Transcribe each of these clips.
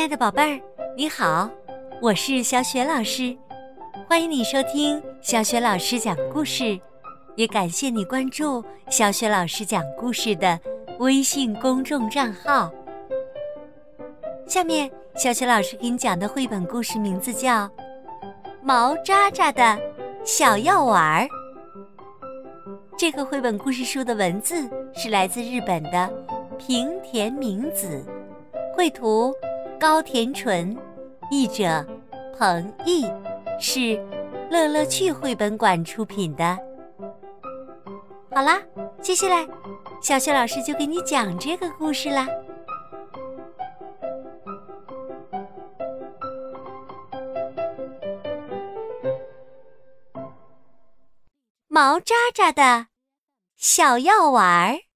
亲爱的宝贝儿，你好，我是小雪老师，欢迎你收听小雪老师讲故事，也感谢你关注小雪老师讲故事的微信公众账号。下面，小雪老师给你讲的绘本故事名字叫《毛渣渣的小药丸儿》。这个绘本故事书的文字是来自日本的平田明子，绘图。高田纯，译者彭毅，是乐乐趣绘本馆出品的。好啦，接下来小雪老师就给你讲这个故事啦。毛渣渣的小药丸儿。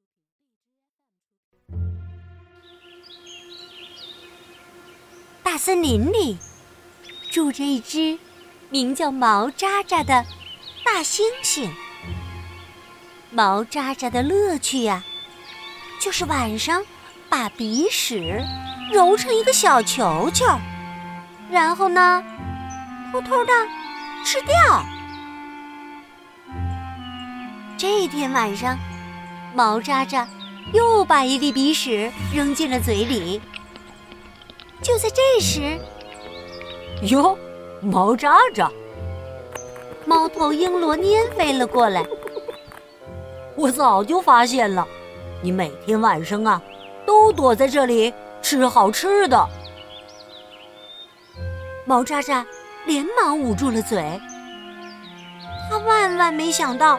大森林里住着一只名叫毛渣渣的大猩猩。毛渣渣的乐趣呀，就是晚上把鼻屎揉成一个小球球，然后呢，偷偷的吃掉。这天晚上，毛渣渣又把一粒鼻屎扔进了嘴里。就在这时，哟，毛渣渣，猫头鹰罗尼飞了过来。我早就发现了，你每天晚上啊，都躲在这里吃好吃的。毛渣渣连忙捂住了嘴，他万万没想到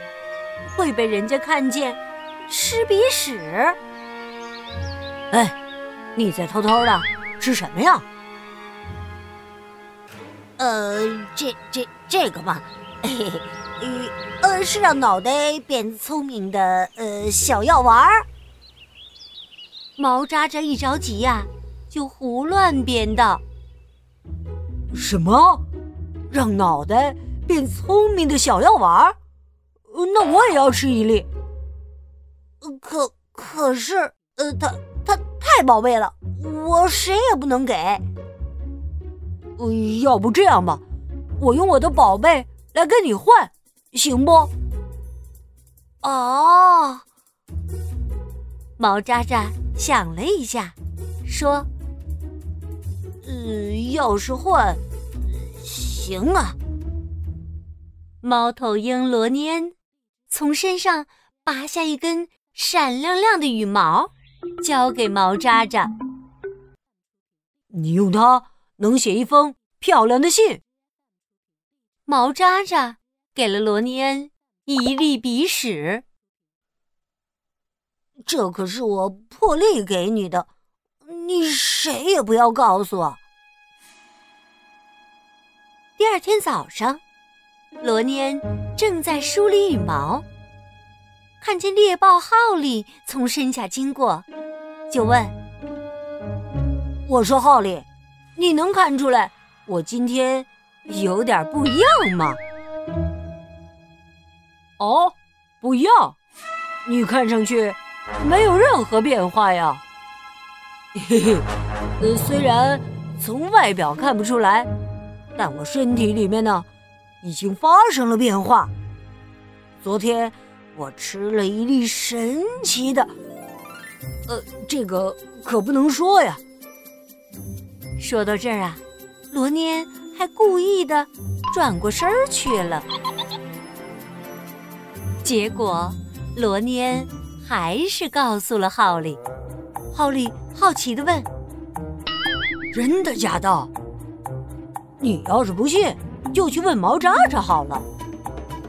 会被人家看见吃鼻屎。哎，你在偷偷的。吃什么呀？呃，这这这个嘛，嘿嘿，呃，是让脑袋变聪明的呃小药丸儿。毛扎扎一着急呀，就胡乱编道：“什么？让脑袋变聪明的小药丸儿？那我也要吃一粒。可可是，呃，它它太宝贝了。”我谁也不能给。要不这样吧，我用我的宝贝来跟你换，行不？哦。毛渣渣想了一下，说：“嗯，要是换，行啊。”猫头鹰罗尼恩从身上拔下一根闪亮亮的羽毛，交给毛渣渣。你用它能写一封漂亮的信。毛渣渣给了罗尼恩一粒鼻屎，这可是我破例给你的，你谁也不要告诉我。第二天早上，罗尼恩正在梳理羽毛，看见猎豹浩利从身下经过，就问。我说：“浩利，你能看出来我今天有点不一样吗？”哦，不一样，你看上去没有任何变化呀。嘿嘿，呃，虽然从外表看不出来，但我身体里面呢已经发生了变化。昨天我吃了一粒神奇的，呃，这个可不能说呀。说到这儿啊，罗尼还故意的转过身去了。结果，罗尼还是告诉了浩利。浩利好奇的问：“真的假的？你要是不信，就去问毛渣渣好了。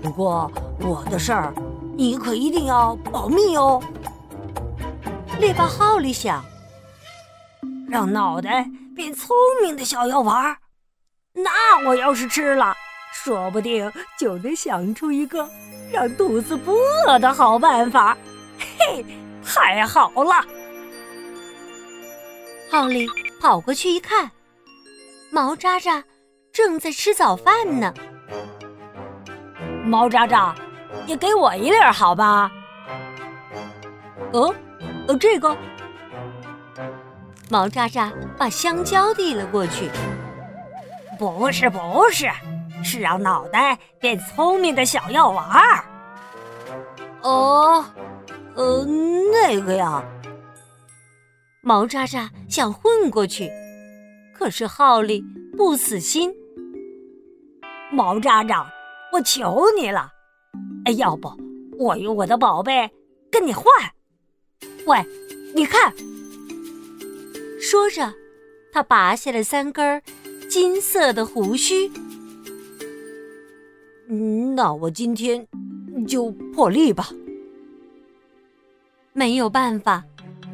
不过我的事儿，你可一定要保密哦。”猎豹浩利想，让脑袋。变聪明的小药丸，那我要是吃了，说不定就能想出一个让肚子不饿的好办法。嘿，太好了！奥利跑过去一看，毛渣渣正在吃早饭呢。毛渣渣，也给我一粒好吧？呃，呃，这个。毛渣渣把香蕉递了过去。不是，不是，是让脑袋变聪明的小药丸儿。哦，呃，那个呀。毛渣渣想混过去，可是浩利不死心。毛渣渣，我求你了，哎，要不我用我的宝贝跟你换？喂，你看。说着，他拔下了三根金色的胡须。那我今天就破例吧。没有办法。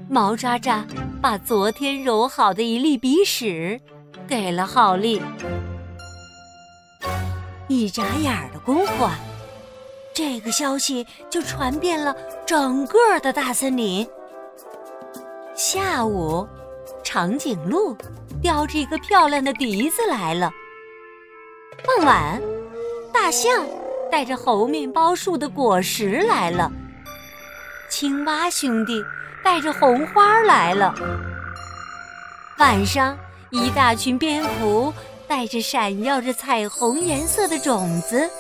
毛渣渣把昨天揉好的一粒鼻屎给了浩利。一眨眼的功夫，啊，这个消息就传遍了整个的大森林。下午，长颈鹿叼着一个漂亮的笛子来了。傍晚，大象带着猴面包树的果实来了。青蛙兄弟。带着红花来了。晚上，一大群蝙蝠带着闪耀着彩虹颜色的种子，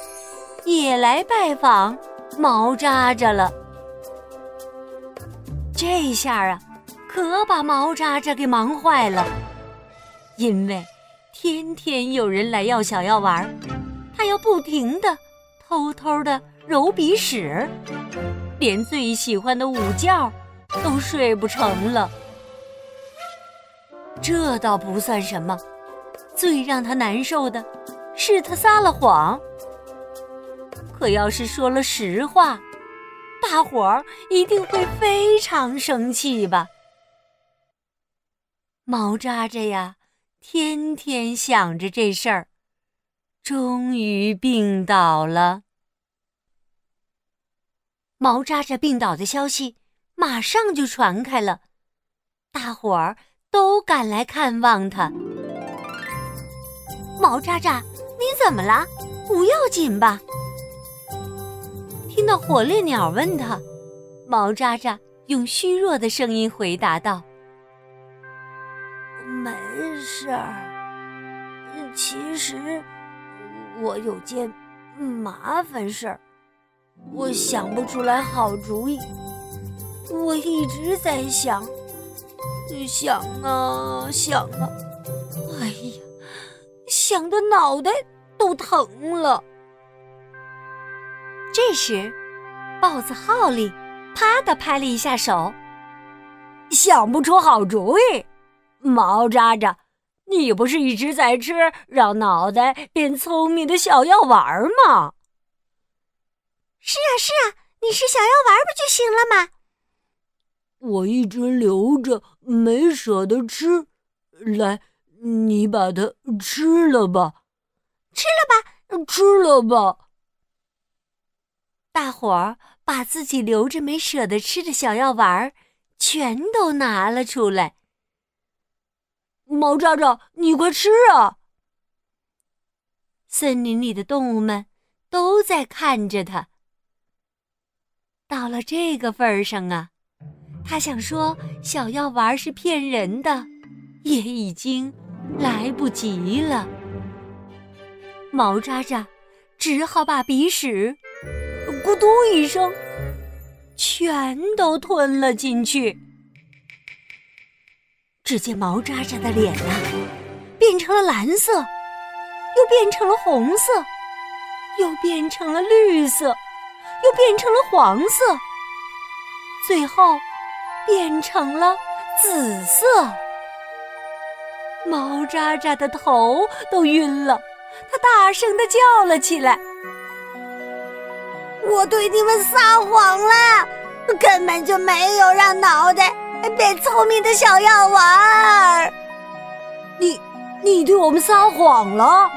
也来拜访毛扎扎了。这下啊，可把毛扎扎给忙坏了，因为天天有人来要小药丸，他要不停的偷偷的揉鼻屎，连最喜欢的午觉。都睡不成了，这倒不算什么。最让他难受的是他撒了谎。可要是说了实话，大伙儿一定会非常生气吧？毛扎扎呀，天天想着这事儿，终于病倒了。毛扎扎病倒的消息。马上就传开了，大伙儿都赶来看望他。毛扎扎，你怎么了？不要紧吧？听到火烈鸟问他，毛扎扎用虚弱的声音回答道：“事儿，其实我有件麻烦事儿，我想不出来好主意。”我一直在想，想啊想啊，哎呀，想的脑袋都疼了。这时，豹子浩利啪的拍了一下手，想不出好主意。毛渣渣，你不是一直在吃让脑袋变聪明的小药丸吗？是啊是啊，你吃小药丸不就行了吗？我一直留着，没舍得吃。来，你把它吃了吧，吃了吧，吃了吧。大伙儿把自己留着没舍得吃的小药丸全都拿了出来。毛渣渣，你快吃啊！森林里的动物们都在看着他。到了这个份儿上啊！他想说小药丸是骗人的，也已经来不及了。毛渣渣只好把鼻屎咕嘟一声全都吞了进去。只见毛渣渣的脸呐，变成了蓝色，又变成了红色，又变成了绿色，又变成了黄色，最后。变成了紫色，毛渣渣的头都晕了，他大声的叫了起来：“我对你们撒谎了，根本就没有让脑袋变聪明的小药丸你，你对我们撒谎了？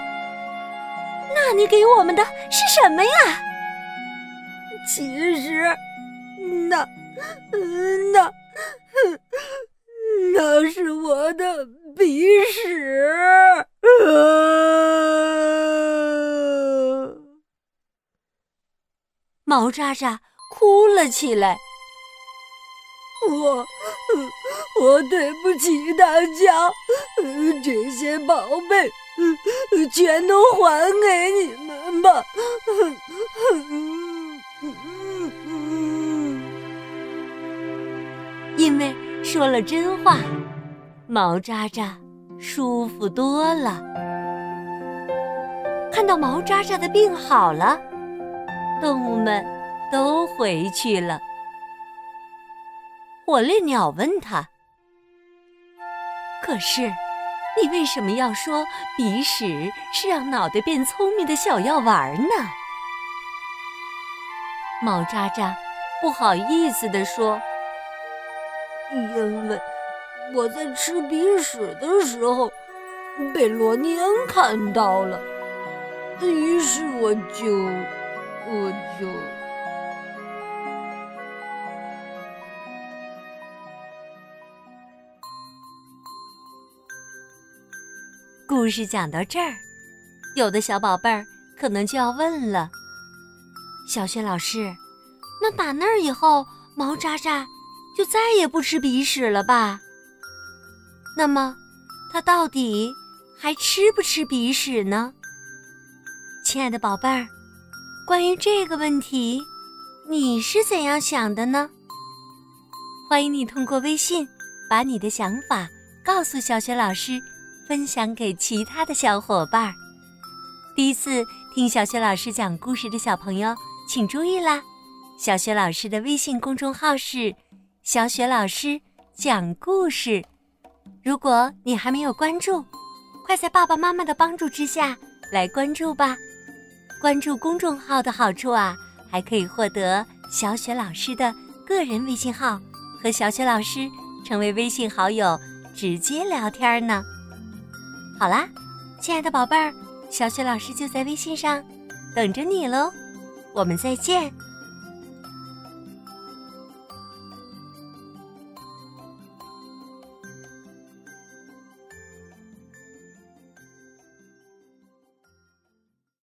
那你给我们的是什么呀？其实，那……那，那是我的鼻屎。毛渣渣哭了起来。我我对不起大家，这些宝贝全都还给你们吧。因为说了真话，毛渣渣舒服多了。看到毛渣渣的病好了，动物们都回去了。火烈鸟问他：“可是，你为什么要说鼻屎是让脑袋变聪明的小药丸呢？”毛渣渣不好意思地说：“因为我在吃鼻屎的时候被罗尼恩看到了，于是我就我就……”故事讲到这儿，有的小宝贝儿可能就要问了：小雪老师，那打那儿以后，毛渣渣就再也不吃鼻屎了吧？那么，它到底还吃不吃鼻屎呢？亲爱的宝贝儿，关于这个问题，你是怎样想的呢？欢迎你通过微信把你的想法告诉小雪老师。分享给其他的小伙伴。第一次听小雪老师讲故事的小朋友，请注意啦！小雪老师的微信公众号是“小雪老师讲故事”。如果你还没有关注，快在爸爸妈妈的帮助之下来关注吧！关注公众号的好处啊，还可以获得小雪老师的个人微信号，和小雪老师成为微信好友，直接聊天呢。好啦，亲爱的宝贝儿，小雪老师就在微信上等着你喽，我们再见。